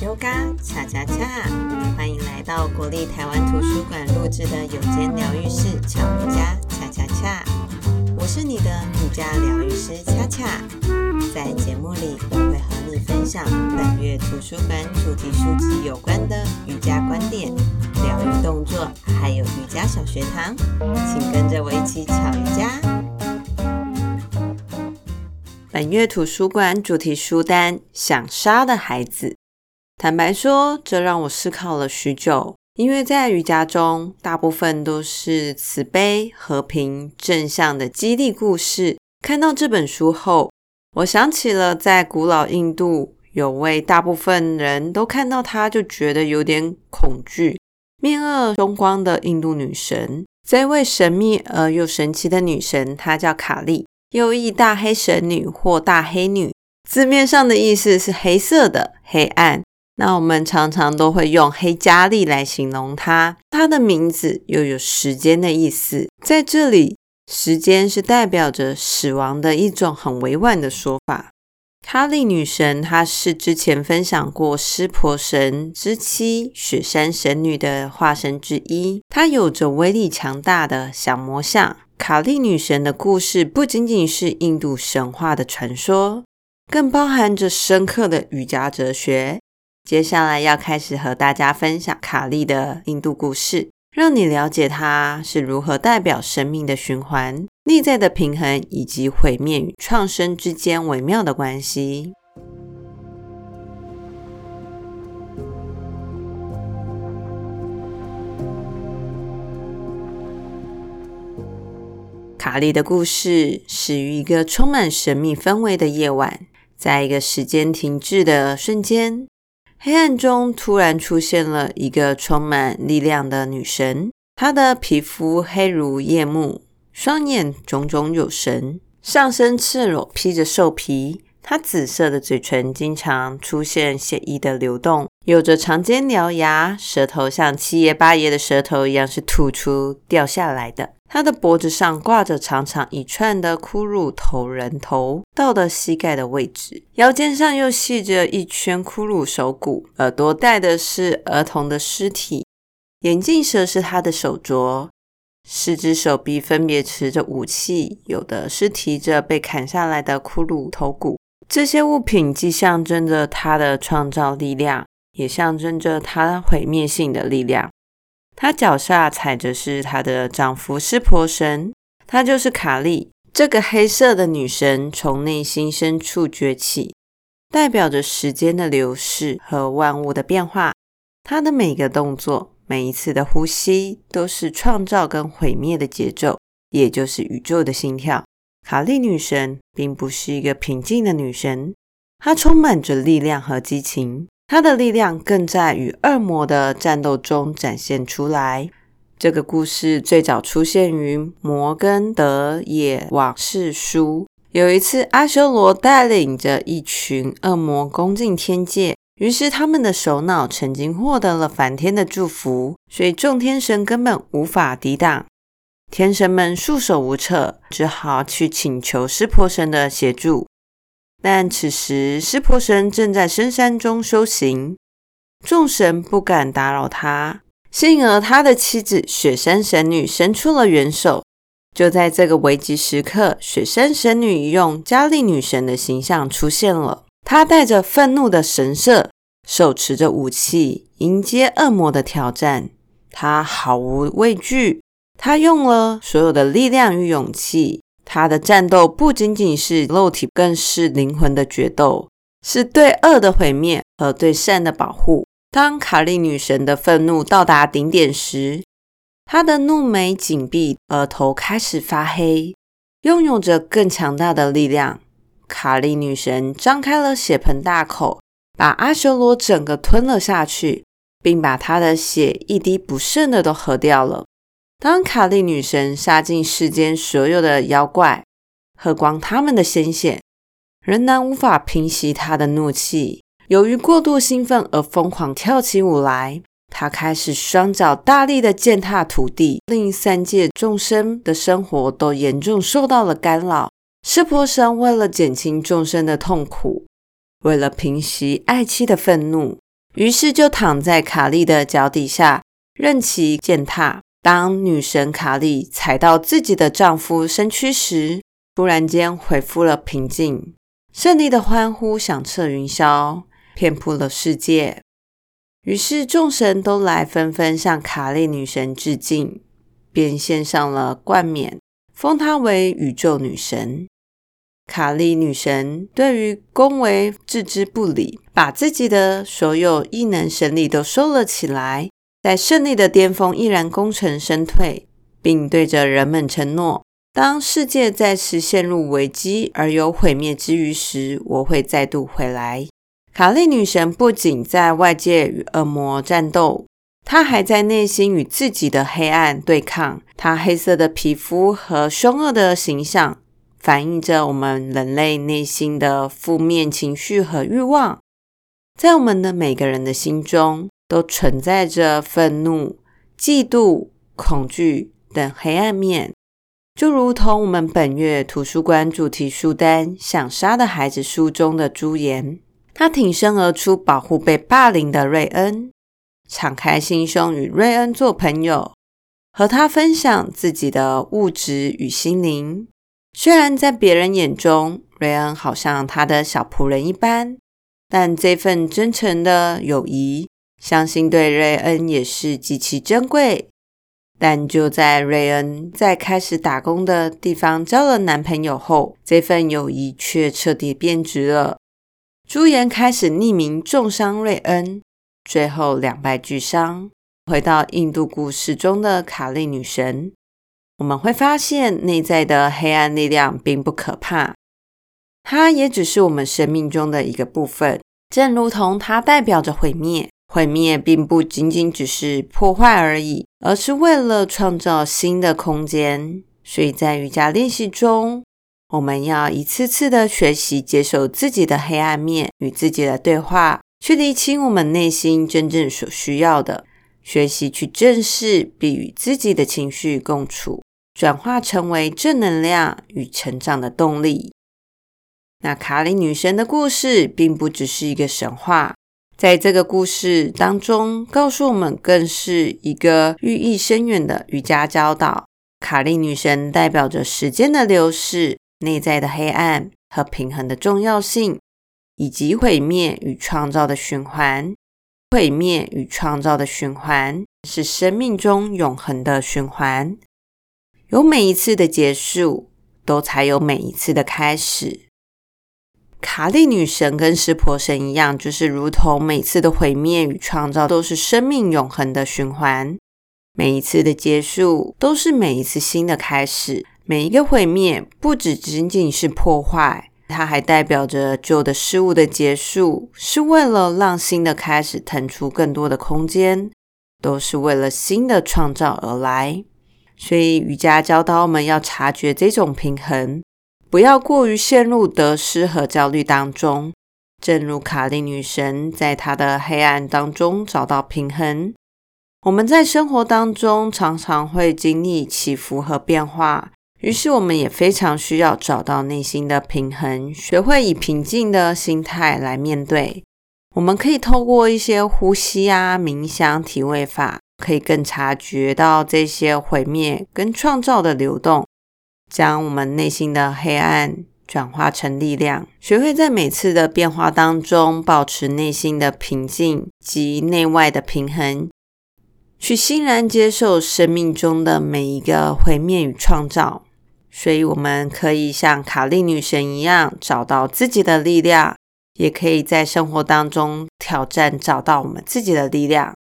Yoga 恰恰恰，欢迎来到国立台湾图书馆录制的有间疗愈室巧瑜伽恰恰恰。我是你的瑜伽疗愈师恰恰，在节目里我会和你分享本月图书馆主题书籍有关的瑜伽观点、疗愈动作，还有瑜伽小学堂，请跟着我一起巧瑜伽。本月图书馆主题书单《想杀的孩子》，坦白说，这让我思考了许久。因为在瑜伽中，大部分都是慈悲、和平、正向的激励故事。看到这本书后，我想起了在古老印度，有位大部分人都看到她就觉得有点恐惧、面恶凶光的印度女神。这位神秘而又神奇的女神，她叫卡利。又译大黑神女或大黑女，字面上的意思是黑色的、黑暗。那我们常常都会用黑加利来形容她。她的名字又有时间的意思，在这里，时间是代表着死亡的一种很委婉的说法。卡利女神，她是之前分享过湿婆神之妻雪山神女的化身之一，她有着威力强大的小魔像。卡利女神的故事不仅仅是印度神话的传说，更包含着深刻的瑜伽哲学。接下来要开始和大家分享卡利的印度故事，让你了解她是如何代表生命的循环、内在的平衡以及毁灭与创生之间微妙的关系。卡利的故事始于一个充满神秘氛围的夜晚，在一个时间停滞的瞬间，黑暗中突然出现了一个充满力量的女神。她的皮肤黑如夜幕，双眼炯炯有神，上身赤裸披着兽皮。她紫色的嘴唇经常出现血液的流动，有着长尖獠牙，舌头像七爷八爷的舌头一样是吐出掉下来的。他的脖子上挂着长长一串的骷髅头人头，到了膝盖的位置；腰间上又系着一圈骷髅手骨，耳朵戴的是儿童的尸体，眼镜蛇是他的手镯，四只手臂分别持着武器，有的是提着被砍下来的骷髅头骨。这些物品既象征着他的创造力量，也象征着他毁灭性的力量。她脚下踩着是她的丈夫湿婆神，她就是卡利，这个黑色的女神从内心深处崛起，代表着时间的流逝和万物的变化。她的每个动作，每一次的呼吸，都是创造跟毁灭的节奏，也就是宇宙的心跳。卡利女神并不是一个平静的女神，她充满着力量和激情。他的力量更在与恶魔的战斗中展现出来。这个故事最早出现于《摩根德野往事书》。有一次，阿修罗带领着一群恶魔攻进天界，于是他们的首脑曾经获得了梵天的祝福，所以众天神根本无法抵挡。天神们束手无策，只好去请求湿婆神的协助。但此时，湿婆神正在深山中修行，众神不敢打扰他。幸而他的妻子雪山神女伸出了援手。就在这个危急时刻，雪山神女用加利女神的形象出现了。她带着愤怒的神色，手持着武器，迎接恶魔的挑战。她毫无畏惧，她用了所有的力量与勇气。他的战斗不仅仅是肉体，更是灵魂的决斗，是对恶的毁灭和对善的保护。当卡利女神的愤怒到达顶点时，她的怒眉紧闭，额头开始发黑，拥有着更强大的力量。卡利女神张开了血盆大口，把阿修罗整个吞了下去，并把他的血一滴不剩的都喝掉了。当卡利女神杀尽世间所有的妖怪，喝光他们的鲜血，仍然无法平息她的怒气。由于过度兴奋而疯狂跳起舞来，她开始双脚大力的践踏土地，令三界众生的生活都严重受到了干扰。湿婆神为了减轻众生的痛苦，为了平息爱妻的愤怒，于是就躺在卡莉的脚底下，任其践踏。当女神卡莉踩到自己的丈夫身躯时，突然间恢复了平静，胜利的欢呼响彻云霄，遍布了世界。于是众神都来纷纷向卡莉女神致敬，便献上了冠冕，封她为宇宙女神。卡莉女神对于恭维置之不理，把自己的所有异能神力都收了起来，在胜利的巅峰毅然功成身退，并对着人们承诺：当世界再次陷入危机而有毁灭之余时，我会再度回来。卡莉女神不仅在外界与恶魔战斗，她还在内心与自己的黑暗对抗。她黑色的皮肤和凶恶的形象，反映着我们人类内心的负面情绪和欲望，在我们的每个人的心中都存在着愤怒、嫉妒、恐惧等黑暗面，就如同我们本月图书馆主题书单《想杀的孩子》书中的朱颜，他挺身而出保护被霸凌的瑞恩，敞开心胸与瑞恩做朋友，和他分享自己的物质与心灵。虽然在别人眼中，瑞恩好像他的小仆人一般，但这份真诚的友谊，相信对瑞恩也是极其珍贵。但就在瑞恩在开始打工的地方交了男朋友后，这份友谊却彻底变质了。朱颜开始匿名重伤瑞恩，最后两败俱伤。回到印度故事中的卡莉女神。我们会发现，内在的黑暗力量并不可怕，它也只是我们生命中的一个部分，正如同它代表着毁灭。毁灭并不仅仅只是破坏而已，而是为了创造新的空间。所以在瑜伽练习中，我们要一次次的学习接受自己的黑暗面，与自己的对话，去厘清我们内心真正所需要的，学习去正视并与自己的情绪共处。转化成为正能量与成长的动力。那卡莉女神的故事并不只是一个神话，在这个故事当中，告诉我们更是一个寓意深远的瑜伽教导。卡莉女神代表着时间的流逝、内在的黑暗和平衡的重要性，以及毁灭与创造的循环。毁灭与创造的循环是生命中永恒的循环。有每一次的结束，都才有每一次的开始。卡莉女神跟湿婆神一样，就是如同每次的毁灭与创造都是生命永恒的循环。每一次的结束，都是每一次新的开始。每一个毁灭，不只仅仅是破坏，它还代表着旧的事物的结束，是为了让新的开始腾出更多的空间，都是为了新的创造而来。所以瑜伽教导我们要察觉这种平衡，不要过于陷入得失和焦虑当中。正如卡莉女神在她的黑暗当中找到平衡，我们在生活当中常常会经历起伏和变化，于是我们也非常需要找到内心的平衡，学会以平静的心态来面对。我们可以透过一些呼吸啊、冥想、体位法。可以更察觉到这些毁灭跟创造的流动，将我们内心的黑暗转化成力量，学会在每次的变化当中保持内心的平静及内外的平衡，去欣然接受生命中的每一个毁灭与创造。所以，我们可以像卡莉女神一样找到自己的力量，也可以在生活当中挑战找到我们自己的力量。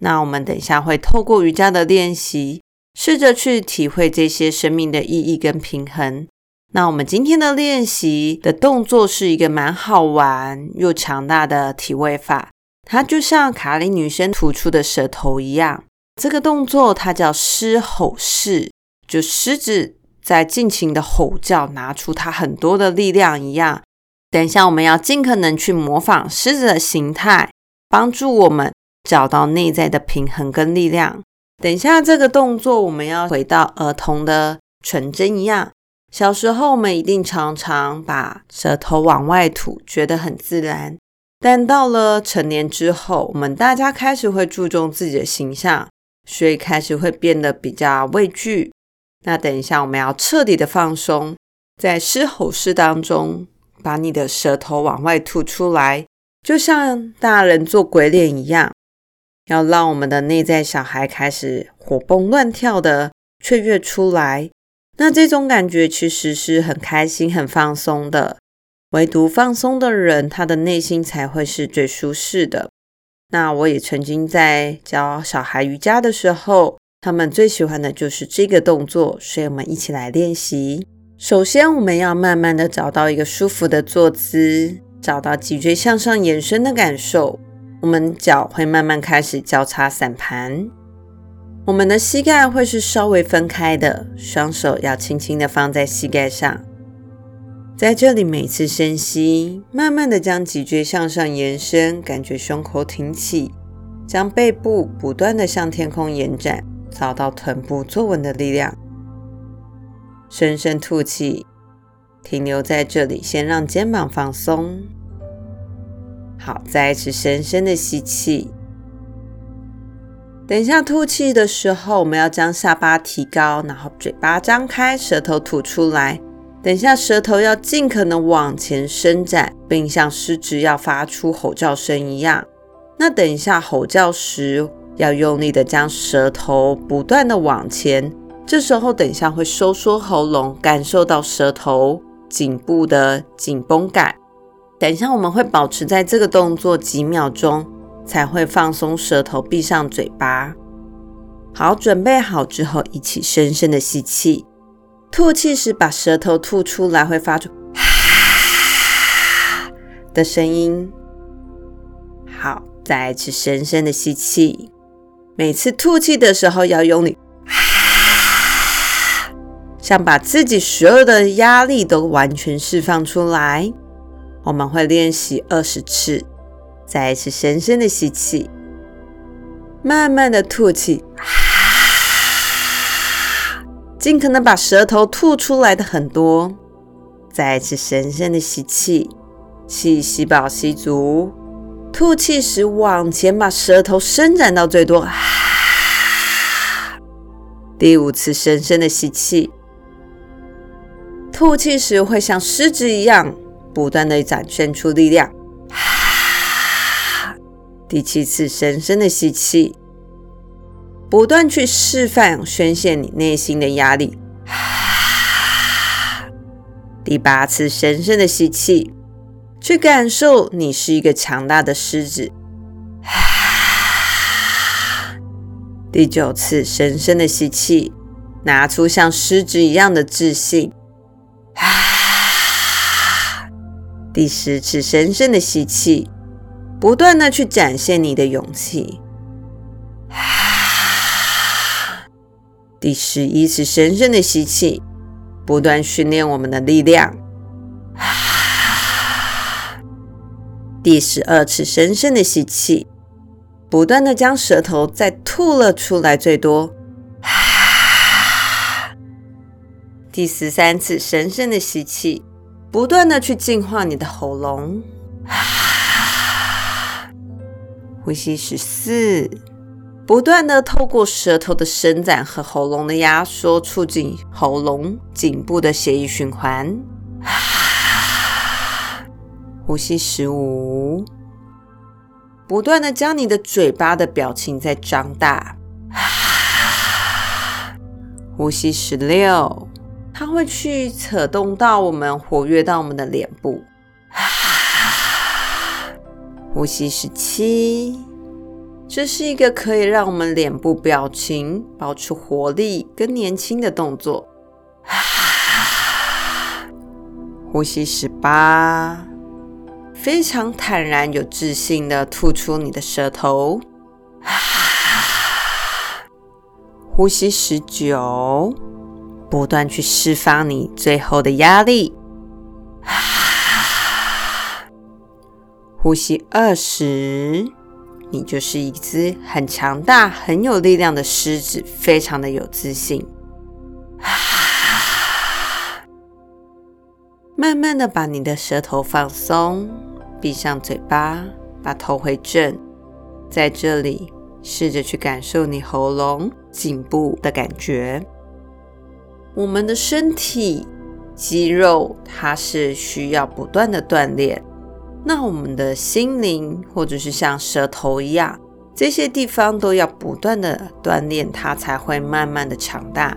那我们等一下会透过瑜伽的练习，试着去体会这些生命的意义跟平衡。那我们今天的练习的动作是一个蛮好玩又强大的体位法，它就像卡莉女神吐出的舌头一样。这个动作它叫狮吼式，就狮子在尽情的吼叫，拿出它很多的力量一样。等一下我们要尽可能去模仿狮子的形态，帮助我们。找到内在的平衡跟力量。等一下，这个动作我们要回到儿童的纯真一样。小时候，我们一定常常把舌头往外吐，觉得很自然。但到了成年之后，我们大家开始会注重自己的形象，所以开始会变得比较畏惧。那等一下，我们要彻底的放松，在狮吼式当中，把你的舌头往外吐出来，就像大人做鬼脸一样，要让我们的内在小孩开始活蹦乱跳的雀跃出来。那这种感觉其实是很开心、很放松的。唯独放松的人，他的内心才会是最舒适的。那我也曾经在教小孩瑜伽的时候，他们最喜欢的就是这个动作，所以我们一起来练习。首先，我们要慢慢的找到一个舒服的坐姿，找到脊椎向上延伸的感受。我们脚会慢慢开始交叉散盘。我们的膝盖会是稍微分开的，双手要轻轻的放在膝盖上。在这里，每次深吸，慢慢的将脊椎向上延伸，感觉胸口挺起，将背部不断的向天空延展，找到臀部坐稳的力量。深深吐气，停留在这里，先让肩膀放松。好，再一次深深的吸气。等一下吐气的时候，我们要将下巴提高，然后嘴巴张开，舌头吐出来。等一下舌头要尽可能往前伸展，并像狮子要发出吼叫声一样。那等一下吼叫时，要用力的将舌头不断的往前。这时候等一下会收缩喉咙，感受到舌头颈部的紧绷感。等一下我们会保持在这个动作几秒钟。才会放松舌头，闭上嘴巴。好，准备好之后，一起深深的吸气，吐气时把舌头吐出来，会发出“哈”的声音。好，再一次深深的吸气，每次吐气的时候要用力“哈”，像把自己所有的压力都完全释放出来。我们会练习二十次。再一次深深的吸气，慢慢的吐气，尽可能把舌头吐出来的很多。再一次深深的吸气，气吸饱吸足，吐气时往前把舌头伸展到最多。第五次深深的吸气，吐气时会像狮子一样，不断的展现出力量。第七次深深的吸气，不断去释放、宣泄你内心的压力。第八次深深的吸气，去感受你是一个强大的狮子。第九次深深的吸气，拿出像狮子一样的自信。第十次深深的吸气。不断的去展现你的勇气。第十一次深深的吸气，不断训练我们的力量。第十二次深深的吸气，不断的将舌头再吐了出来，最多。第十三次深深的吸气，不断的去净化你的喉咙。呼吸十四，不断的透过舌头的伸展和喉咙的压缩，促进喉咙颈部的血液循环。呼吸十五，不断的将你的嘴巴的表情再张大。呼吸十六，它会去扯动到我们，活跃到我们的脸部。呼吸十七，这是一个可以让我们脸部表情保持活力跟年轻的动作。呼吸十八，非常坦然有自信的吐出你的舌头。呼吸十九，不断去释放你最后的压力。呼吸二十，你就是一只很强大、很有力量的狮子，非常的有自信。慢慢的把你的舌头放松，闭上嘴巴，把头回正，在这里试着去感受你喉咙颈部的感觉。我们的身体肌肉它是需要不断的锻炼，那我们的心灵或者是像舌头一样，这些地方都要不断的锻炼，它才会慢慢的强大。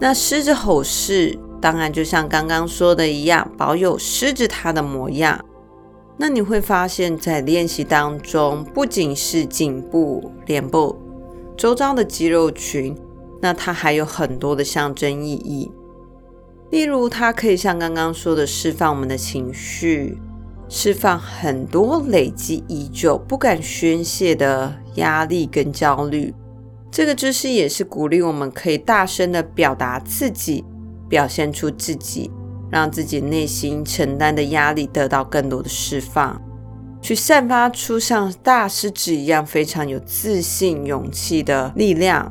那狮子吼式。当然，就像刚刚说的一样，保有狮子它的模样。那你会发现在练习当中，不仅是颈部、脸部周遭的肌肉群，那它还有很多的象征意义。例如，它可以像刚刚说的，释放我们的情绪，释放很多累积已久、不敢宣泄的压力跟焦虑。这个姿势也是鼓励我们可以大声的表达自己。表现出自己，让自己内心承担的压力得到更多的释放，去散发出像大狮子一样非常有自信、勇气的力量。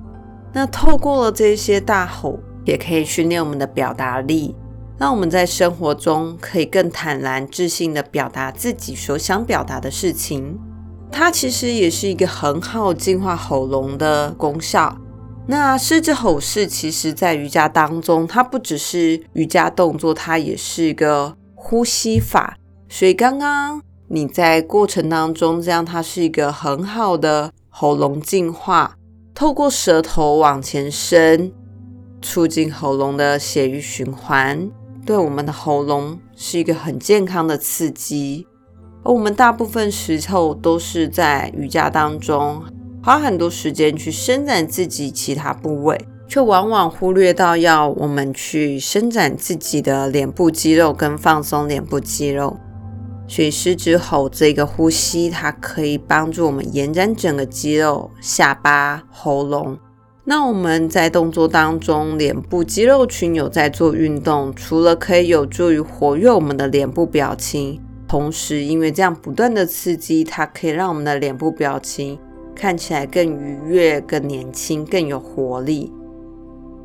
那透过了这些大吼，也可以训练我们的表达力，让我们在生活中可以更坦然、自信地表达自己所想表达的事情。它其实也是一个很好净化喉咙的功效。那狮子吼式，其实在瑜伽当中，它不只是瑜伽动作，它也是一个呼吸法。所以刚刚你在过程当中，这样它是一个很好的喉咙净化，透过舌头往前伸，促进喉咙的血液循环，对我们的喉咙是一个很健康的刺激。而我们大部分时候都是在瑜伽当中。花很多时间去伸展自己其他部位，却往往忽略到要我们去伸展自己的脸部肌肉跟放松脸部肌肉。所以狮子吼这个呼吸，它可以帮助我们延展整个肌肉、下巴、喉咙。那我们在动作当中，脸部肌肉群有在做运动，除了可以有助于活跃我们的脸部表情，同时因为这样不断的刺激，它可以让我们的脸部表情。看起来更愉悦、更年轻、更有活力。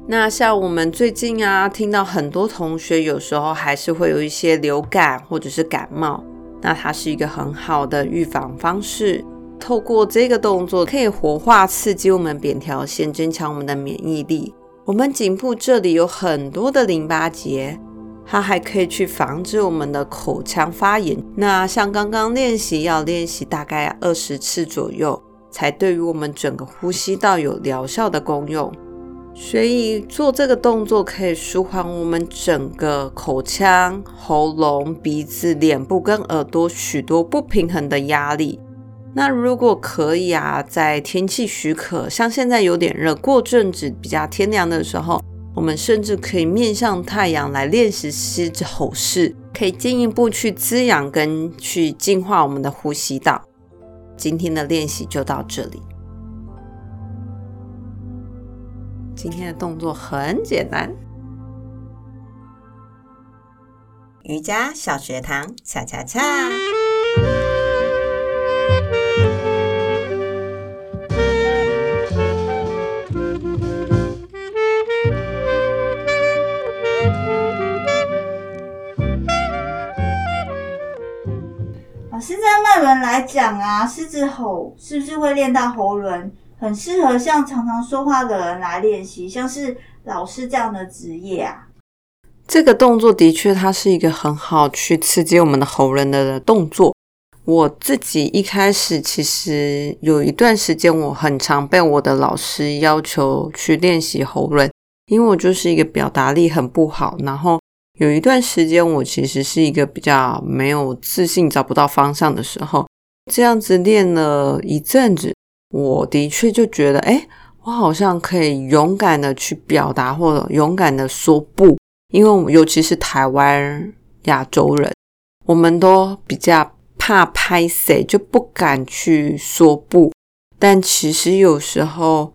那像我们最近啊，听到很多同学有时候还是会有一些流感或者是感冒，那它是一个很好的预防方式。透过这个动作，可以活化、刺激我们扁桃腺，增强我们的免疫力。我们颈部这里有很多的淋巴结，它还可以去防止我们的口腔发炎。那像刚刚练习，要练习大概二十次左右。才对于我们整个呼吸道有疗效的功用，所以做这个动作可以舒缓我们整个口腔、喉咙、鼻子、脸部跟耳朵许多不平衡的压力。那如果可以啊，在天气许可，像现在有点热，过阵子比较天凉的时候，我们甚至可以面向太阳来练习狮子吼式，可以进一步去滋养跟去净化我们的呼吸道。今天的练习就到这里。今天的动作很简单，瑜伽小学堂，恰恰恰。是在脉轮来讲啊，狮子吼是不是会练到喉轮？很适合像常常说话的人来练习，像是老师这样的职业啊。这个动作的确，它是一个很好去刺激我们的喉轮的动作。我自己一开始其实有一段时间，我很常被我的老师要求去练习喉轮，因为我就是一个表达力很不好，然后。有一段时间，我其实是一个比较没有自信、找不到方向的时候。这样子练了一阵子，我的确就觉得，哎，我好像可以勇敢的去表达，或者勇敢的说不。因为我们尤其是台湾亚洲人，我们都比较怕拍谁，就不敢去说不。但其实有时候。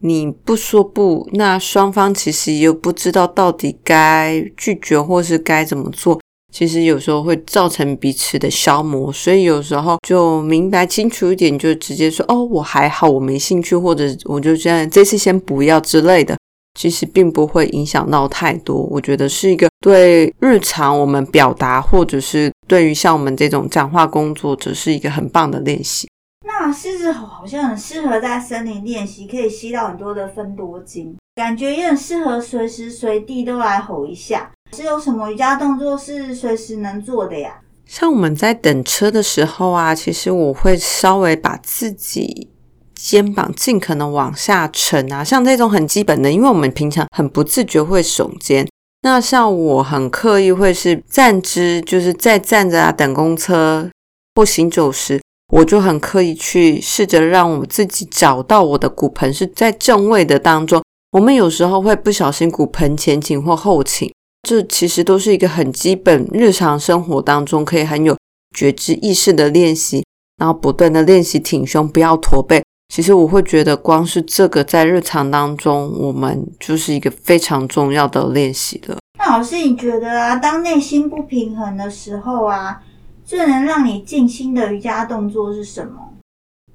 你不说不，那双方其实又不知道到底该拒绝或是该怎么做。其实有时候会造成彼此的消磨，所以有时候就明白清楚一点，就直接说哦，我还好，我没兴趣，或者我就这样，这次先不要之类的。其实并不会影响到太多。我觉得是一个对日常我们表达，或者是对于像我们这种讲话工作者，是一个很棒的练习。那狮子吼好像很适合在森林练习，可以吸到很多的分多精，感觉也很适合随时随地都来吼一下。是有什么瑜伽动作是随时能做的呀？像我们在等车的时候啊，其实我会稍微把自己肩膀尽可能往下沉啊，像这种很基本的，因为我们平常很不自觉会耸肩。那像我很刻意会是站姿，就是在站着啊等公车或行走时，我就很刻意去试着让我自己找到我的骨盆是在正位的当中。我们有时候会不小心骨盆前倾或后倾。这其实都是一个很基本，日常生活当中可以很有觉知意识的练习，然后不断的练习挺胸，不要驼背。其实我会觉得，光是这个在日常当中，我们就是一个非常重要的练习了。那老师，你觉得啊，当内心不平衡的时候啊，最能让你静心的瑜伽动作是什么？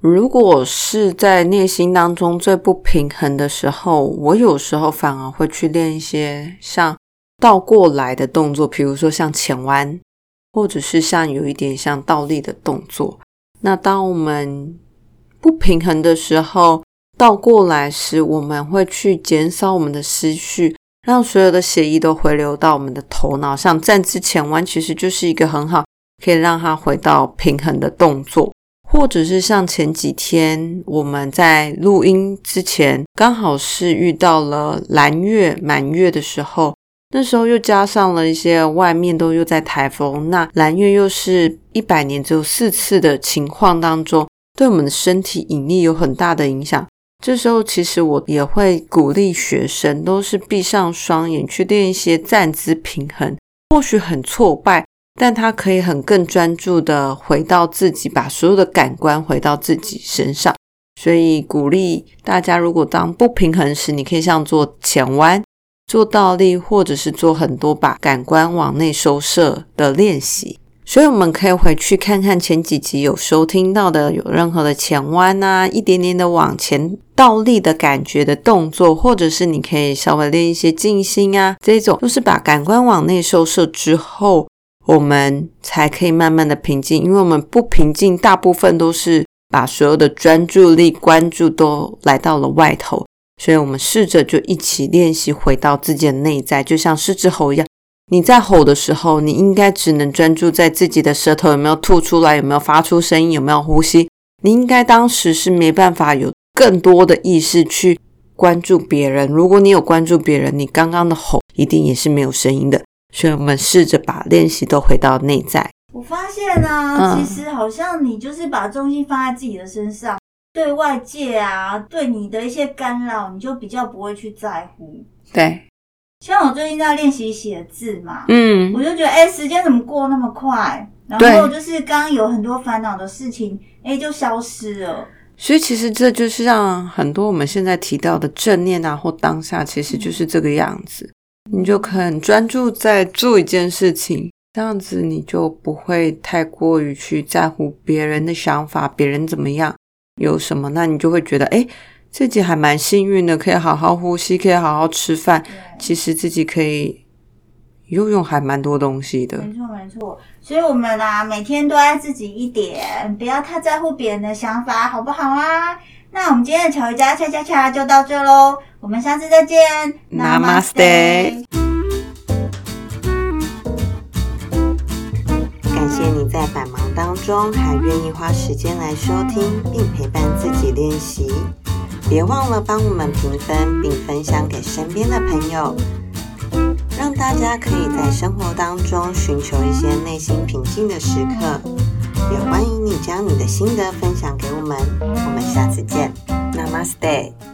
如果是在内心当中最不平衡的时候，我有时候反而会去练一些像。倒过来的动作，比如说像前弯，或者是像有一点像倒立的动作。那当我们不平衡的时候，倒过来时，我们会去减少我们的思绪，让所有的血液都回流到我们的头脑。像站姿前弯，其实就是一个很好可以让它回到平衡的动作。或者是像前几天我们在录音之前，刚好是遇到了蓝月满月的时候。那时候又加上了一些外面都又在台风，那蓝月又是一百年只有四次的情况当中，对我们的身体引力有很大的影响。这时候其实我也会鼓励学生，都是闭上双眼去练一些站姿平衡，或许很挫败，但他可以很更专注的回到自己，把所有的感官回到自己身上。所以鼓励大家，如果当不平衡时，你可以像做前弯。做倒立，或者是做很多把感官往内收摄的练习，所以我们可以回去看看前几集有收听到的，有任何的前弯啊，一点点的往前倒立的感觉的动作，或者是你可以稍微练一些静心啊，这种都是把感官往内收摄之后，我们才可以慢慢的平静，因为我们不平静，大部分都是把所有的专注力、关注都来到了外头。所以，我们试着就一起练习回到自己的内在，就像狮子吼一样。你在吼的时候，你应该只能专注在自己的舌头有没有吐出来，有没有发出声音，有没有呼吸。你应该当时是没办法有更多的意识去关注别人。如果你有关注别人，你刚刚的吼一定也是没有声音的。所以，我们试着把练习都回到内在。我发现呢、啊，其实好像你就是把重心放在自己的身上。对外界啊，对你的一些干扰，你就比较不会去在乎。对，像我最近在练习写字嘛，嗯，我就觉得，哎，时间怎么过那么快？然后就是刚刚有很多烦恼的事情，哎，就消失了。所以其实这就是让很多我们现在提到的正念啊，或当下，其实就是这个样子。嗯，你就很专注在做一件事情，这样子你就不会太过于去在乎别人的想法，别人怎么样。有什么？那你就会觉得，哎，自己还蛮幸运的，可以好好呼吸，可以好好吃饭。其实自己可以游泳，还蛮多东西的。没错，没错。所以，我们啊，每天都爱自己一点，不要太在乎别人的想法，好不好啊？那我们今天的巧瑜伽恰恰恰就到这喽，我们下次再见，Namaste。感谢你在百忙当中还愿意花时间来收听并陪伴自己练习，别忘了帮我们评分并分享给身边的朋友，让大家可以在生活当中寻求一些内心平静的时刻。也欢迎你将你的心得分享给我们，我们下次见，Namaste。